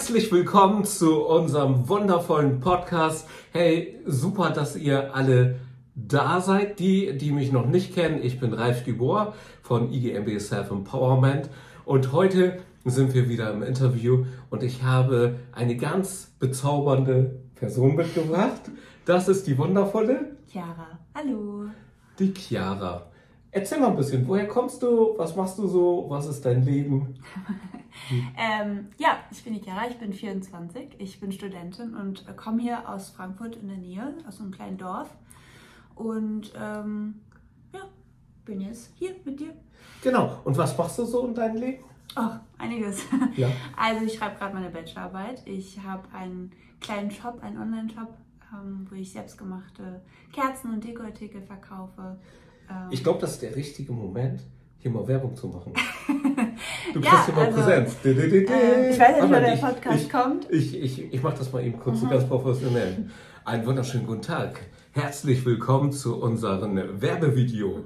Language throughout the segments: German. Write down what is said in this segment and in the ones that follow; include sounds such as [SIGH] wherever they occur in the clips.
Herzlich willkommen zu unserem wundervollen Podcast. Hey, super, dass ihr alle da seid. Die, die mich noch nicht kennen, ich bin Ralf Dubor von IGMB Self Empowerment und heute sind wir wieder im Interview und ich habe eine ganz bezaubernde Person mitgebracht. Das ist die wundervolle Chiara. Hallo. Die Chiara. Erzähl mal ein bisschen, woher kommst du? Was machst du so? Was ist dein Leben? [LAUGHS] [LAUGHS] ähm, ja, ich bin die Chiara, ich bin 24, ich bin Studentin und komme hier aus Frankfurt in der Nähe, aus einem kleinen Dorf. Und ähm, ja, bin jetzt hier mit dir. Genau. Und was machst du so in deinem Leben? Ach, einiges. Ja. [LAUGHS] Also ich schreibe gerade meine Bachelorarbeit. Ich habe einen kleinen Shop, einen Online-Shop, ähm, wo ich selbstgemachte Kerzen und Dekoartikel verkaufe. Ähm, Ich glaube, das ist der richtige Moment, hier mal Werbung zu machen. [LAUGHS] Du Ja, kriegst hier mal also, Präsenz. Äh, ich weiß ja nicht, wann der Podcast ich, kommt. Mhm. Ich, ich, ich mache das mal eben kurz, ganz professionell. Einen wunderschönen guten Tag. Herzlich willkommen zu unserem Werbevideo.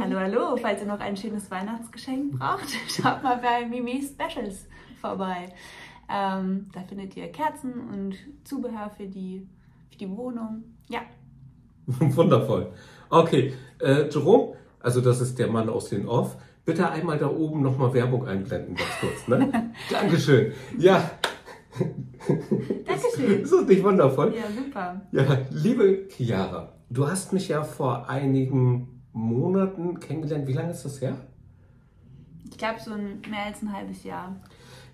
Hallo, hallo, falls ihr noch ein schönes Weihnachtsgeschenk braucht, [LAUGHS] schaut mal bei Mimi Specials vorbei. Ähm, da findet ihr Kerzen und Zubehör für die, für die Wohnung. Ja, [LAUGHS] Wundervoll. Okay, äh, Jerome, also das ist der Mann aus den Off. Bitte einmal da oben nochmal Werbung einblenden, ganz kurz. Ne? [LAUGHS] Dankeschön. Ja, Dankeschön. ist das nicht wundervoll? Ja, super. Ja, liebe Chiara, du hast mich ja vor einigen Monaten kennengelernt. Wie lange ist das her? Ich glaube, so ein, mehr als ein halbes Jahr.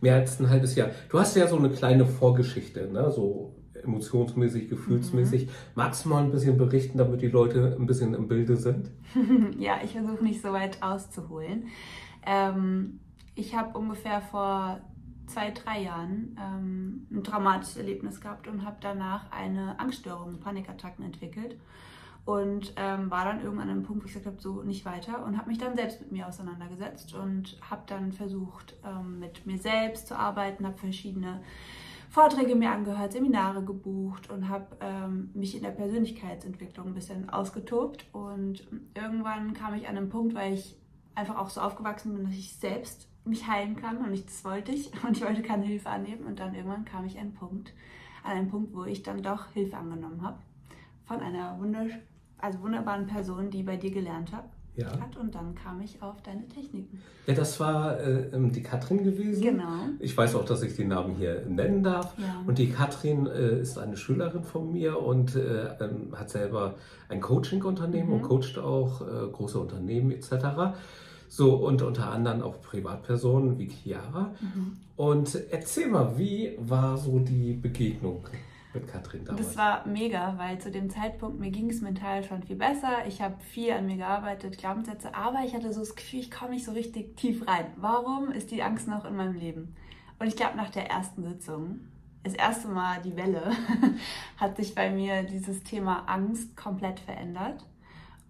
Mehr als ein halbes Jahr. Du hast ja so eine kleine Vorgeschichte, ne? so emotionsmäßig, gefühlsmäßig. Magst du mal ein bisschen berichten, damit die Leute ein bisschen im Bilde sind? [LAUGHS] ja, ich versuche nicht so weit auszuholen. Ähm, ich habe ungefähr vor zwei, drei Jahren ähm, ein traumatisches Erlebnis gehabt und habe danach eine Angststörung, Panikattacken entwickelt. Und ähm, war dann irgendwann an einem Punkt, wo ich gesagt habe, so nicht weiter. Und habe mich dann selbst mit mir auseinandergesetzt und habe dann versucht, ähm, mit mir selbst zu arbeiten, habe verschiedene Vorträge mir angehört, Seminare gebucht und habe ähm, mich in der Persönlichkeitsentwicklung ein bisschen ausgetobt. Und irgendwann kam ich an einen Punkt, weil ich einfach auch so aufgewachsen bin, dass ich selbst mich heilen kann und ich, das wollte ich [LAUGHS] und ich wollte keine Hilfe annehmen. Und dann irgendwann kam ich an einen Punkt, an einen Punkt, wo ich dann doch Hilfe angenommen habe von einer wundersch also wunderbaren Person, die bei dir gelernt hat. Ja. hat. Und dann kam ich auf deine Techniken. Ja, das war äh, ähm, die Katrin gewesen. Genau. Ich weiß auch, dass ich den Namen hier nennen darf. Ja. Und die Katrin äh, ist eine Schülerin von mir und äh, ähm, hat selber ein Coaching-Unternehmen und Mhm. coacht auch äh, große Unternehmen etc. So, und unter anderem auch Privatpersonen wie Chiara. Mhm. Und erzähl mal, wie war so die Begegnung mit Katrin damals? Das war mega, weil zu dem Zeitpunkt mir ging es mental schon viel besser. Ich habe viel an mir gearbeitet, Glaubenssätze, aber ich hatte so das Gefühl, ich komme nicht so richtig tief rein. Warum ist die Angst noch in meinem Leben? Und ich glaube, nach der ersten Sitzung, das erste Mal die Welle, [LAUGHS] hat sich bei mir dieses Thema Angst komplett verändert.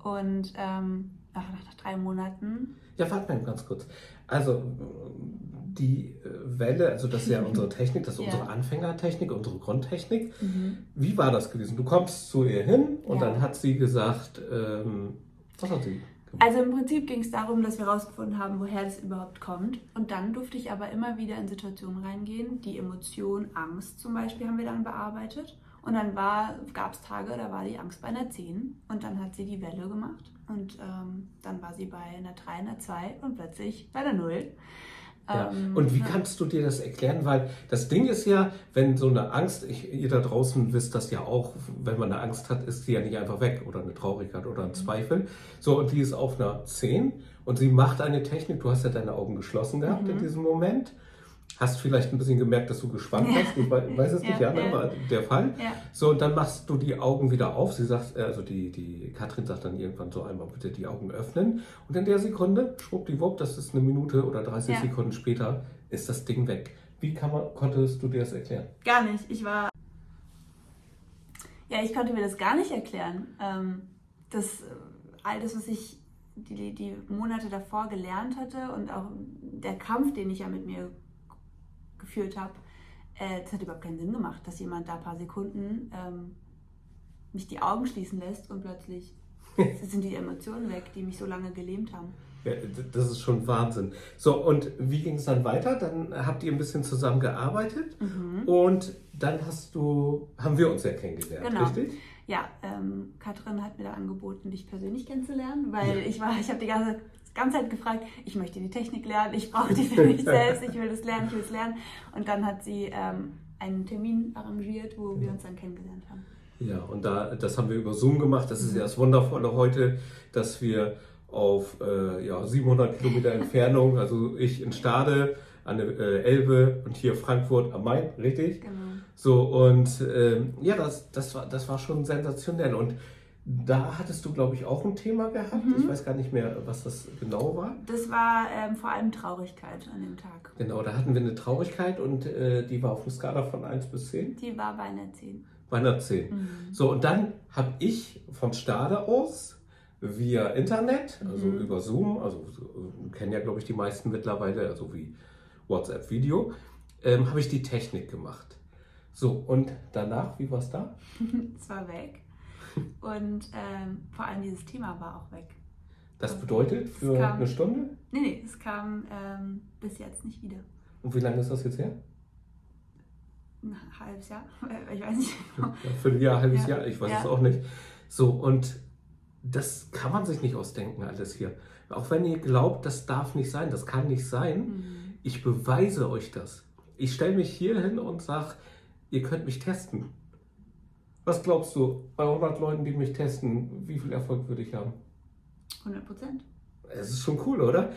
Und ähm, nach, nach drei Monaten Ja, warte mal ganz kurz. Also die äh, Welle, also das ist ja [LAUGHS] unsere Technik, das ist Ja. unsere Anfängertechnik, unsere Grundtechnik. Wie war das gewesen? Du kommst zu ihr hin und Ja. dann hat sie gesagt, ähm, was hat sie gemacht? Also im Prinzip ging es darum, dass wir herausgefunden haben, woher das überhaupt kommt. Und dann durfte ich aber immer wieder in Situationen reingehen. Die Emotion Angst zum Beispiel haben wir dann bearbeitet. Und dann gab es Tage, da war die Angst bei einer 10 und dann hat sie die Welle gemacht. Und ähm, dann war sie bei einer 3, einer 2 und plötzlich bei einer 0. Ja. Ähm, Und wie kannst du dir das erklären? Weil das Ding ist ja, wenn so eine Angst, ich, ihr da draußen wisst das ja auch, wenn man eine Angst hat, ist die ja nicht einfach weg oder eine Traurigkeit oder Mhm. ein Zweifel. So, und die ist auf einer 10 und sie macht eine Technik, du hast ja deine Augen geschlossen gehabt Mhm. in diesem Moment. Hast vielleicht ein bisschen gemerkt, dass du gespannt Ja. hast. Ich wei- weiß es nicht, ja, Ja, ja. war der Fall. Ja. So, und dann machst du die Augen wieder auf. Sie sagt, äh, also die, die Katrin sagt dann irgendwann so einmal bitte die Augen öffnen. Und in der Sekunde, schwuppdiwupp, das ist eine Minute oder 30 Ja. Sekunden später, ist das Ding weg. Wie kann man, konntest du dir das erklären? Gar nicht. Ich war. Ja, ich konnte mir das gar nicht erklären. Ähm, das, äh, all das, was ich die, die Monate davor gelernt hatte und auch der Kampf, den ich ja mit mir geführt habe, äh, das hat überhaupt keinen Sinn gemacht, dass jemand da ein paar Sekunden ähm, mich die Augen schließen lässt und plötzlich [LAUGHS] sind die Emotionen weg, die mich so lange gelähmt haben. Ja, das ist schon Wahnsinn. So, und wie ging es dann weiter? Dann habt ihr ein bisschen zusammen gearbeitet Mhm. und dann hast du, haben wir uns ja kennengelernt, Genau. richtig? Ja, ähm, Katrin hat mir da angeboten, dich persönlich kennenzulernen, weil Ja. ich war, ich habe die ganze, ganze Zeit gefragt, ich möchte die Technik lernen, ich brauche die [LAUGHS] für mich selbst, ich will das lernen, ich will es lernen. Und dann hat sie ähm, einen Termin arrangiert, wo wir uns dann kennengelernt haben. Ja, und da, das haben wir über Zoom gemacht. Das ist ja das Wundervolle heute, dass wir auf äh, ja, 700 Kilometer Entfernung, also ich in Stade an der äh, Elbe und hier Frankfurt am Main, richtig? Genau. So, und ähm, ja, das, das, war, das war schon sensationell. Und da hattest du, glaube ich, auch ein Thema gehabt. Mhm. Ich weiß gar nicht mehr, was das genau war. Das war ähm, vor allem Traurigkeit an dem Tag. Genau, da hatten wir eine Traurigkeit und äh, die war auf einer Skala von 1 bis 10. Die war bei einer 10. Bei einer 10. Mhm. So, und dann habe ich von Stade aus via Internet, also Mhm. über Zoom, also äh, kennen ja, glaube ich, die meisten mittlerweile, also wie WhatsApp-Video, ähm, habe ich die Technik gemacht. So, und danach, wie war es da? [LAUGHS] Es war weg. Und ähm, vor allem dieses Thema war auch weg. Das bedeutet für kam- eine Stunde? Nee, nee, es kam ähm, bis jetzt nicht wieder. Und wie lange ist das jetzt her? Ein halbes Jahr? [LAUGHS] Ich weiß nicht genau. Ja, für ein Jahr, halbes Ja. Jahr, ich weiß Ja. es auch nicht. So, und das kann man sich nicht ausdenken, alles hier. Auch wenn ihr glaubt, das darf nicht sein, das kann nicht sein. Mhm. Ich beweise euch das. Ich stelle mich hier hin und sage, ihr könnt mich testen. Was glaubst du, bei 100 Leuten, die mich testen, wie viel Erfolg würde ich haben? 100 Prozent. Es ist schon cool, oder?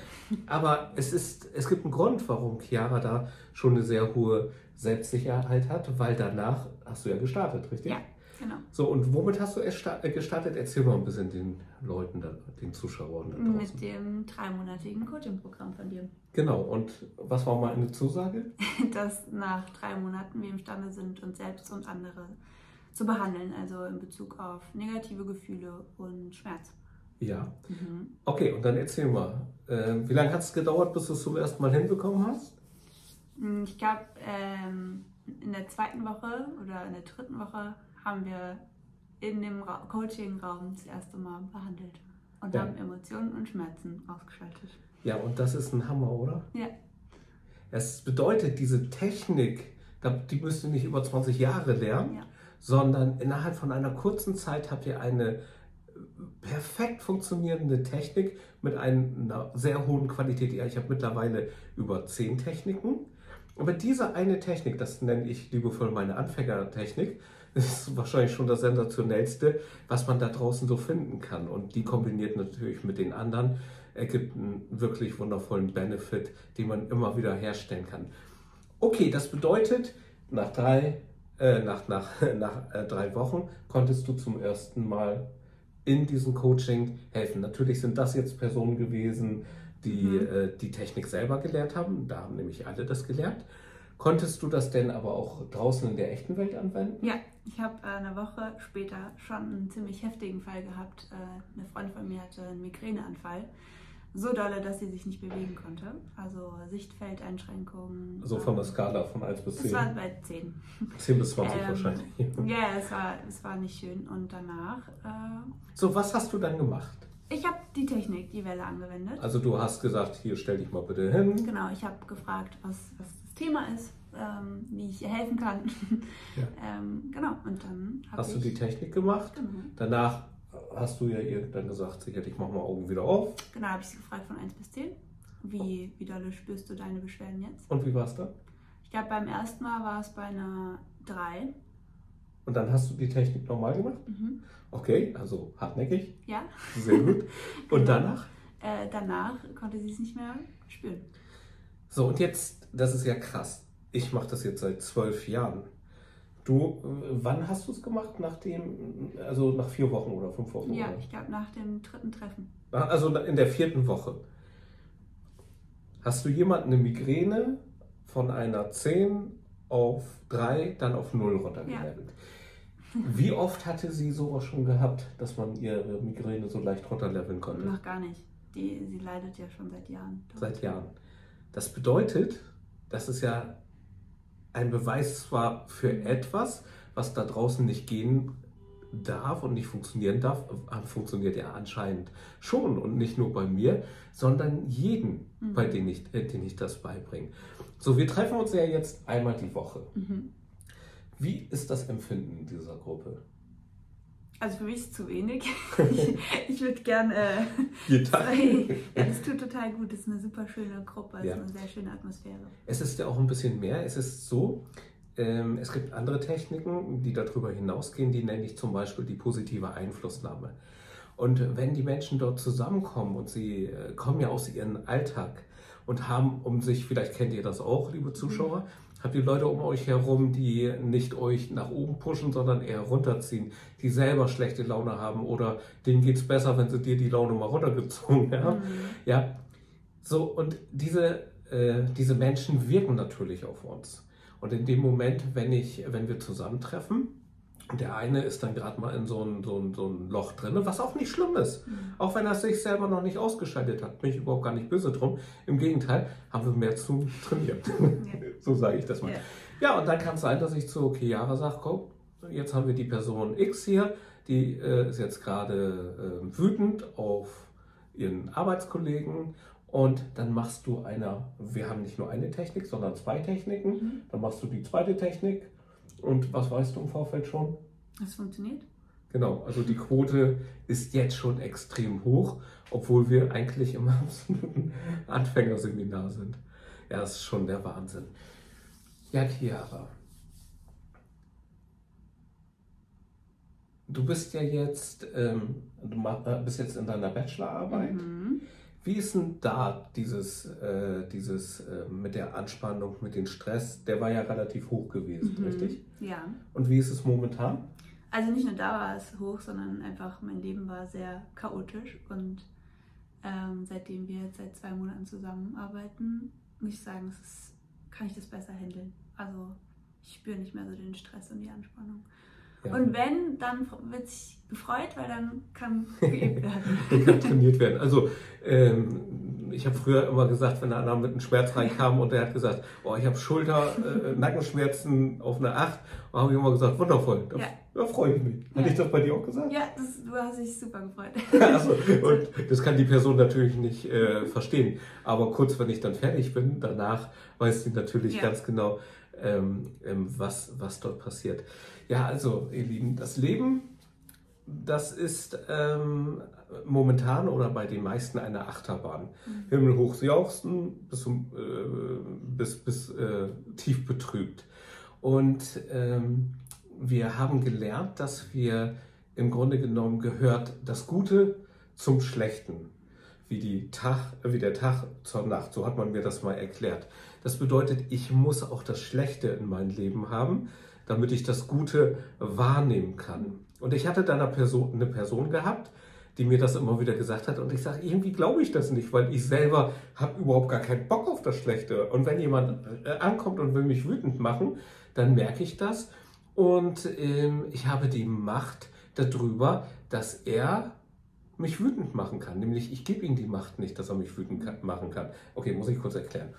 Aber es, ist, es gibt einen Grund, warum Chiara da schon eine sehr hohe Selbstsicherheit hat, weil danach hast du ja gestartet, richtig? Ja, genau. So, und womit hast du äh, gestartet? Erzähl mal ein bisschen den Leuten, den Zuschauern da draußen. Mit dem dreimonatigen Coaching-Programm von dir. Genau, und was war mal eine Zusage? [LAUGHS] Dass nach drei Monaten wir imstande sind, uns selbst und andere zu behandeln. Also in Bezug auf negative Gefühle und Schmerz. Ja. Mhm. Okay, und dann erzähl mal, äh, wie lange hat es gedauert, bis du es zum ersten Mal hinbekommen hast? Mm, Ich glaube, ähm, in der zweiten Woche oder in der dritten Woche haben wir in dem Ra Coaching-Raum das erste Mal behandelt und Ja. haben Emotionen und Schmerzen ausgeschaltet. Ja, und das ist ein Hammer, oder? Ja. Es bedeutet, diese Technik, die müsst ihr nicht über 20 Jahre lernen, Ja. Sondern innerhalb von einer kurzen Zeit habt ihr eine perfekt funktionierende Technik mit einer sehr hohen Qualität. Ja, ich habe mittlerweile über 10 Techniken. Aber diese eine Technik, das nenne ich liebevoll meine Anfängertechnik, [LAUGHS] ist wahrscheinlich schon das sensationellste, was man da draußen so finden kann. Und die kombiniert natürlich mit den anderen, ergibt einen wirklich wundervollen Benefit, den man immer wieder herstellen kann. Okay, das bedeutet, nach drei, äh, nach, nach, [LAUGHS] nach äh, drei Wochen konntest du zum ersten Mal in diesem Coaching helfen. Natürlich sind das jetzt Personen gewesen, die Mhm. äh, die Technik selber gelernt haben. Da haben nämlich alle das gelernt. Konntest du das denn aber auch draußen in der echten Welt anwenden? Ja, ich habe äh, eine Woche später schon einen ziemlich heftigen Fall gehabt. Äh, eine Freundin von mir hatte einen Migräneanfall. So dolle, dass sie sich nicht bewegen konnte. Also Sichtfeldeinschränkungen. So von der Skala von 1 bis Es 10. war bei 10. 10 bis 20 Ähm, wahrscheinlich. Ja, es war, es war nicht schön. Und danach, äh, So, was hast du dann gemacht? ich habe die Technik, die Welle angewendet. Also du hast gesagt, hier stell dich mal bitte hin. Genau, ich habe gefragt, was, was das Thema ist, ähm, wie ich ihr helfen kann. Ja. [LAUGHS] ähm, genau, und dann habe Hast ich... du die Technik gemacht? Genau, Danach hast du ja ihr dann gesagt, sicherlich mach mal Augen wieder auf. genau habe ich sie gefragt von 1 bis 10. Wie, wie dolle spürst du deine Beschwerden jetzt? Und wie war es dann? Ich glaube, beim ersten Mal war es bei einer 3. Und dann hast du die Technik normal gemacht? Mhm. Okay, also hartnäckig, Ja, sehr gut. [LAUGHS] Und Genau. danach? äh, danach konnte sie es nicht mehr spüren. So, und jetzt, das ist ja krass. Ich mache das jetzt seit zwölf Jahren. Du, äh, wann hast du es gemacht? Nach dem, also nach vier Wochen oder fünf Wochen? Ja, Oder? ich glaube, nach dem dritten Treffen. Also in der vierten Woche. Hast du jemanden eine Migräne von einer 10 auf 3, dann auf 0 runtergelevelt? Wie oft hatte sie sowas schon gehabt, dass man ihre Migräne so leicht runterleveln konnte? Noch gar nicht. Die, sie leidet ja schon seit Jahren. Seit Jahren. Das bedeutet, das ist ja ein Beweis zwar für etwas, was da draußen nicht gehen darf und nicht funktionieren darf, funktioniert ja anscheinend schon und nicht nur bei mir, sondern jeden, mhm. bei dem ich, äh, den ich das beibringe. So, wir treffen uns ja jetzt einmal die Woche. Mhm. Wie ist das Empfinden in dieser Gruppe? Also für mich ist es zu wenig. [LAUGHS] ich, ich würde gerne. Äh, Jeden Tag. [LAUGHS] ja, das tut total gut. Das ist eine super schöne Gruppe. Es ja. ist eine sehr schöne Atmosphäre. Es ist ja auch ein bisschen mehr. Es ist so, ähm, es gibt andere Techniken, die darüber hinausgehen. Die nenne ich zum Beispiel die positive Einflussnahme. Und wenn die Menschen dort zusammenkommen und sie äh, kommen ja aus ihrem Alltag und haben um sich, vielleicht kennt ihr das auch, liebe Zuschauer, mhm Habt ihr Leute um euch herum, die nicht euch nach oben pushen, sondern eher runterziehen, die selber schlechte Laune haben oder denen geht es besser, wenn sie dir die Laune mal runtergezogen haben? Mhm. Ja, so und diese, äh, diese Menschen wirken natürlich auf uns. Und in dem Moment, wenn, ich, wenn wir zusammentreffen, der eine ist dann gerade mal in so ein, so, ein, so ein Loch drin, was auch nicht schlimm ist. Mhm. Auch wenn er sich selber noch nicht ausgeschaltet hat. Bin ich überhaupt gar nicht böse drum. Im Gegenteil, haben wir mehr zu trainieren. Ja. [LAUGHS] so sage ich das mal. Ja, ja und dann kann es sein, dass ich zu Chiara sage, komm, jetzt haben wir die Person X hier, die äh, ist jetzt gerade äh, wütend auf ihren Arbeitskollegen und dann machst du einer, wir haben nicht nur eine Technik, sondern zwei Techniken, mhm. dann machst du die zweite Technik und was weißt du im Vorfeld schon? Es funktioniert. Genau, also die Quote ist jetzt schon extrem hoch, obwohl wir eigentlich im [LAUGHS] absoluten Anfängerseminar sind. Ja, das ist schon der Wahnsinn. Ja, Chiara. Du bist ja jetzt, ähm, du äh, bist jetzt in deiner Bachelorarbeit. Mhm. Wie ist denn da dieses, äh, dieses äh, mit der Anspannung, mit dem Stress? Der war ja relativ hoch gewesen, mhm. richtig? Ja. Und wie ist es momentan? Also nicht nur da war es hoch, sondern einfach mein Leben war sehr chaotisch und ähm, seitdem wir jetzt seit zwei Monaten zusammenarbeiten, muss ich sagen, ist, kann ich das besser handeln. Also ich spüre nicht mehr so den Stress und die Anspannung. Ja. Und wenn, dann wird sich gefreut, weil dann kann [LAUGHS] geübt werden. dann kann trainiert werden. Also ähm, ich habe früher immer gesagt, wenn einer mit einem Schmerz reinkam und der hat gesagt, oh, ich habe Schulter, äh, Nackenschmerzen auf eine 8, habe ich immer gesagt, wundervoll, da, ja. da freue ich mich. Hatte ich das bei dir auch gesagt? Ja, das, du hast dich super gefreut. [LAUGHS] also, und das kann die Person natürlich nicht äh, verstehen. Aber kurz, wenn ich dann fertig bin, danach weiß sie natürlich ja. ganz genau, ähm, ähm, was, was dort passiert. Ja, also ihr Lieben, das Leben, das ist ähm, momentan oder bei den meisten eine Achterbahn. Mhm. Himmelhoch jauchzen bis, äh, bis, bis äh, tief betrübt. Und ähm, wir haben gelernt, dass wir im Grunde genommen gehört das Gute zum Schlechten, wie, die Tag, wie der Tag zur Nacht. So hat man mir das mal erklärt. Das bedeutet, ich muss auch das Schlechte in meinem Leben haben, damit ich das Gute wahrnehmen kann. Und ich hatte da eine Person, eine Person gehabt, die mir das immer wieder gesagt hat. Und ich sage, irgendwie glaube ich das nicht, weil ich selber habe überhaupt gar keinen Bock auf das Schlechte. Und wenn jemand äh, ankommt und will mich wütend machen, dann merke ich das. Und ähm, ich habe die Macht darüber, dass er mich wütend machen kann. Nämlich, ich gebe ihm die Macht nicht, dass er mich wütend machen kann. Okay, muss ich kurz erklären.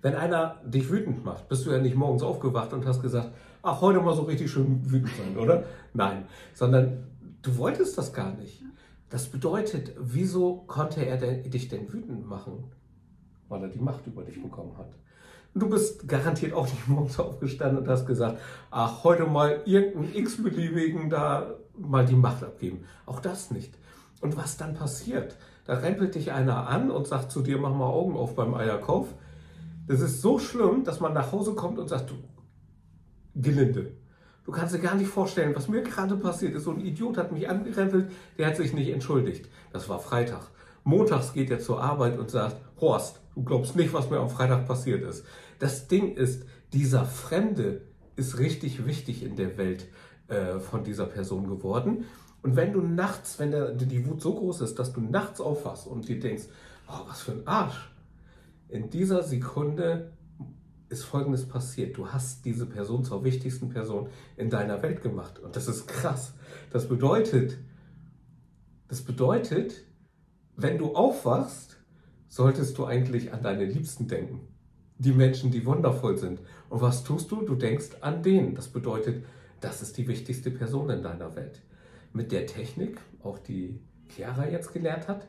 Wenn einer dich wütend macht, bist du ja nicht morgens aufgewacht und hast gesagt, ach, heute mal so richtig schön wütend sein, oder? Nein, sondern du wolltest das gar nicht. Das bedeutet, wieso konnte er denn, dich denn wütend machen? Weil er die Macht über dich bekommen hat. Du bist garantiert auch nicht [LAUGHS] morgens aufgestanden und hast gesagt, ach, heute mal irgendeinen x-beliebigen da mal die Macht abgeben. Auch das nicht. Und was dann passiert? Da rempelt dich einer an und sagt zu dir, mach mal Augen auf beim Eierkauf. Das ist so schlimm, dass man nach Hause kommt und sagt, du, gelinde. Du kannst dir gar nicht vorstellen, was mir gerade passiert ist. So ein Idiot hat mich angerempelt, der hat sich nicht entschuldigt. Das war Freitag. Montags geht er zur Arbeit und sagt, Horst, du glaubst nicht, was mir am Freitag passiert ist. Das Ding ist, dieser Fremde ist richtig wichtig in der Welt äh, von dieser Person geworden. Und wenn du nachts, wenn der, die Wut so groß ist, dass du nachts aufwachst und dir denkst, oh, was für ein Arsch, in dieser Sekunde ist Folgendes passiert. Du hast diese Person zur wichtigsten Person in deiner Welt gemacht. Und das ist krass. Das bedeutet, das bedeutet, wenn du aufwachst, solltest du eigentlich an deine Liebsten denken. Die Menschen, die wundervoll sind. Und was tust du? Du denkst an denen. Das bedeutet, das ist die wichtigste Person in deiner Welt. Mit der Technik, auch die Chiara jetzt gelernt hat,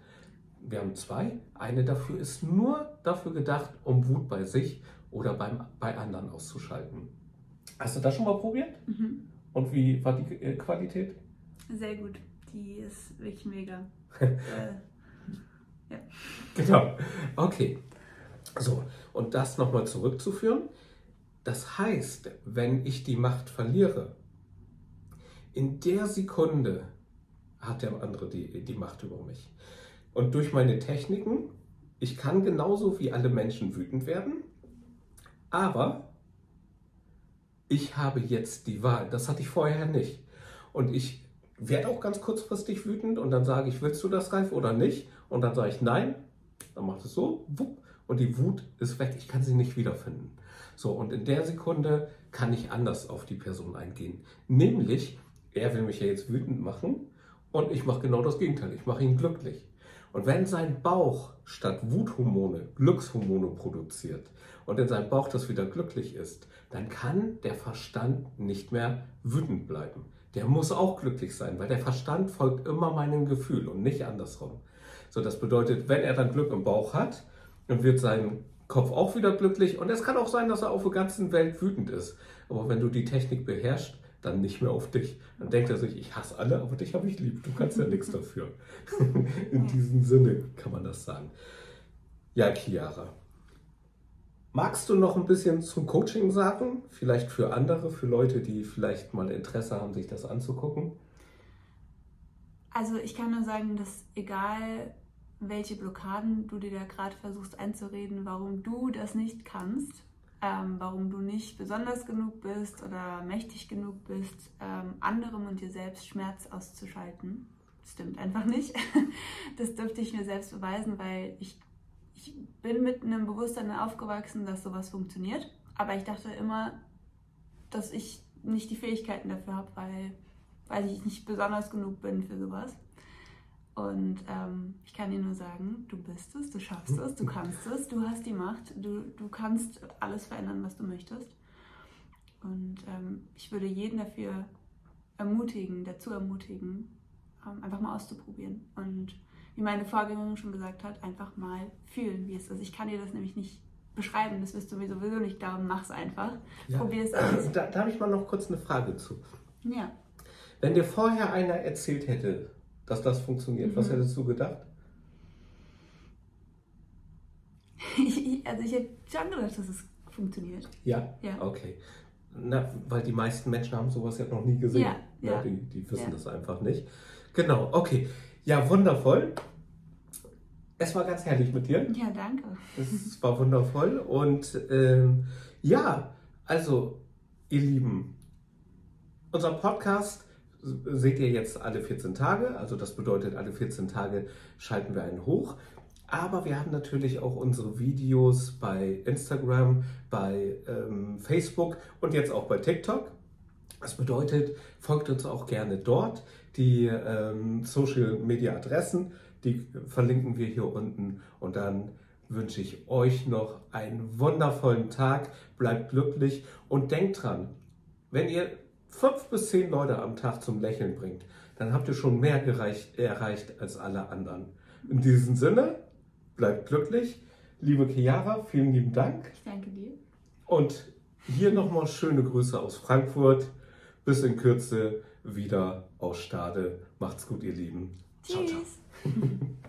wir haben zwei. Eine dafür ist nur dafür gedacht, um Wut bei sich oder beim, bei anderen auszuschalten. Hast du das schon mal probiert? Mhm. Und wie war die äh, Qualität? Sehr gut. Die ist wirklich mega. [LAUGHS] äh, Genau. Okay. So, und das nochmal zurückzuführen. Das heißt, wenn ich die Macht verliere, in der Sekunde hat der andere die, die Macht über mich. Und durch meine Techniken, ich kann genauso wie alle Menschen wütend werden, aber ich habe jetzt die Wahl. Das hatte ich vorher nicht. Und ich werde auch ganz kurzfristig wütend und dann sage ich, willst du das, Ralf, oder nicht? Und dann sage ich nein. Dann macht es so, wupp, und die Wut ist weg. Ich kann sie nicht wiederfinden. So, und in der Sekunde kann ich anders auf die Person eingehen. Nämlich, er will mich ja jetzt wütend machen und ich mache genau das Gegenteil. Ich mache ihn glücklich. Und wenn sein Bauch statt Wuthormone Glückshormone produziert und in seinem Bauch das wieder glücklich ist, dann kann der Verstand nicht mehr wütend bleiben. Der muss auch glücklich sein, weil der Verstand folgt immer meinem Gefühl und nicht andersrum. So, das bedeutet, wenn er dann Glück im Bauch hat, dann wird sein Kopf auch wieder glücklich und es kann auch sein, dass er auf der ganzen Welt wütend ist. Aber wenn du die Technik beherrschst, dann nicht mehr auf dich. Dann denkt er sich, ich hasse alle, aber dich habe ich lieb. Du kannst ja nichts dafür. [LAUGHS] In diesem Sinne kann man das sagen. Ja, Chiara. Magst du noch ein bisschen zum Coaching sagen? Vielleicht für andere, für Leute, die vielleicht mal Interesse haben, sich das anzugucken? Also ich kann nur sagen, dass egal welche Blockaden du dir da gerade versuchst einzureden, warum du das nicht kannst, ähm, warum du nicht besonders genug bist oder mächtig genug bist, ähm, anderem und dir selbst Schmerz auszuschalten. Das stimmt einfach nicht. [LAUGHS] Das dürfte ich mir selbst beweisen, weil ich, ich bin mit einem Bewusstsein aufgewachsen, dass sowas funktioniert. Aber ich dachte immer, dass ich nicht die Fähigkeiten dafür habe, weil, weil ich nicht besonders genug bin für sowas. Und ähm, ich kann dir nur sagen, du bist es, du schaffst es, du kannst es, du hast die Macht, du, du kannst alles verändern, was du möchtest. Und ähm, ich würde jeden dafür ermutigen, dazu ermutigen, ähm, einfach mal auszuprobieren. Und wie meine Vorgängerin schon gesagt hat, einfach mal fühlen, wie es ist. Ich kann dir das nämlich nicht beschreiben, das wirst du mir sowieso nicht, darum mach's einfach. Ja. Probier es [CLEARS THROAT] aus. Da, da habe ich mal noch kurz eine Frage zu. Ja. Wenn dir vorher einer erzählt hätte, dass das funktioniert, was Mhm. hättest du gedacht? [LAUGHS] also ich hätte schon gedacht, dass es funktioniert. Ja? Ja. Okay. Na, weil die meisten Menschen haben sowas ja noch nie gesehen. Ja, ja. die, die wissen Ja. das einfach nicht. Genau, okay. Ja, wundervoll. Es war ganz herrlich mit dir. Ja, danke. Es war wundervoll. Und ähm, ja, also, ihr Lieben, unser Podcast seht ihr jetzt alle 14 Tage. Also das bedeutet, alle 14 Tage schalten wir einen hoch. Aber wir haben natürlich auch unsere Videos bei Instagram, bei ähm, Facebook und jetzt auch bei TikTok. Das bedeutet, folgt uns auch gerne dort. Die ähm, Social Media Adressen, die verlinken wir hier unten. Und dann wünsche ich euch noch einen wundervollen Tag. Bleibt glücklich und denkt dran, wenn ihr fünf bis zehn Leute am Tag zum Lächeln bringt, dann habt ihr schon mehr gereicht, erreicht als alle anderen. In diesem Sinne, bleibt glücklich. Liebe Chiara, vielen lieben Dank. Ich danke dir. Und hier nochmal schöne Grüße aus Frankfurt. Bis in Kürze wieder aus Stade. Macht's gut, ihr Lieben. Ciao, ciao. Tschüss. [LAUGHS]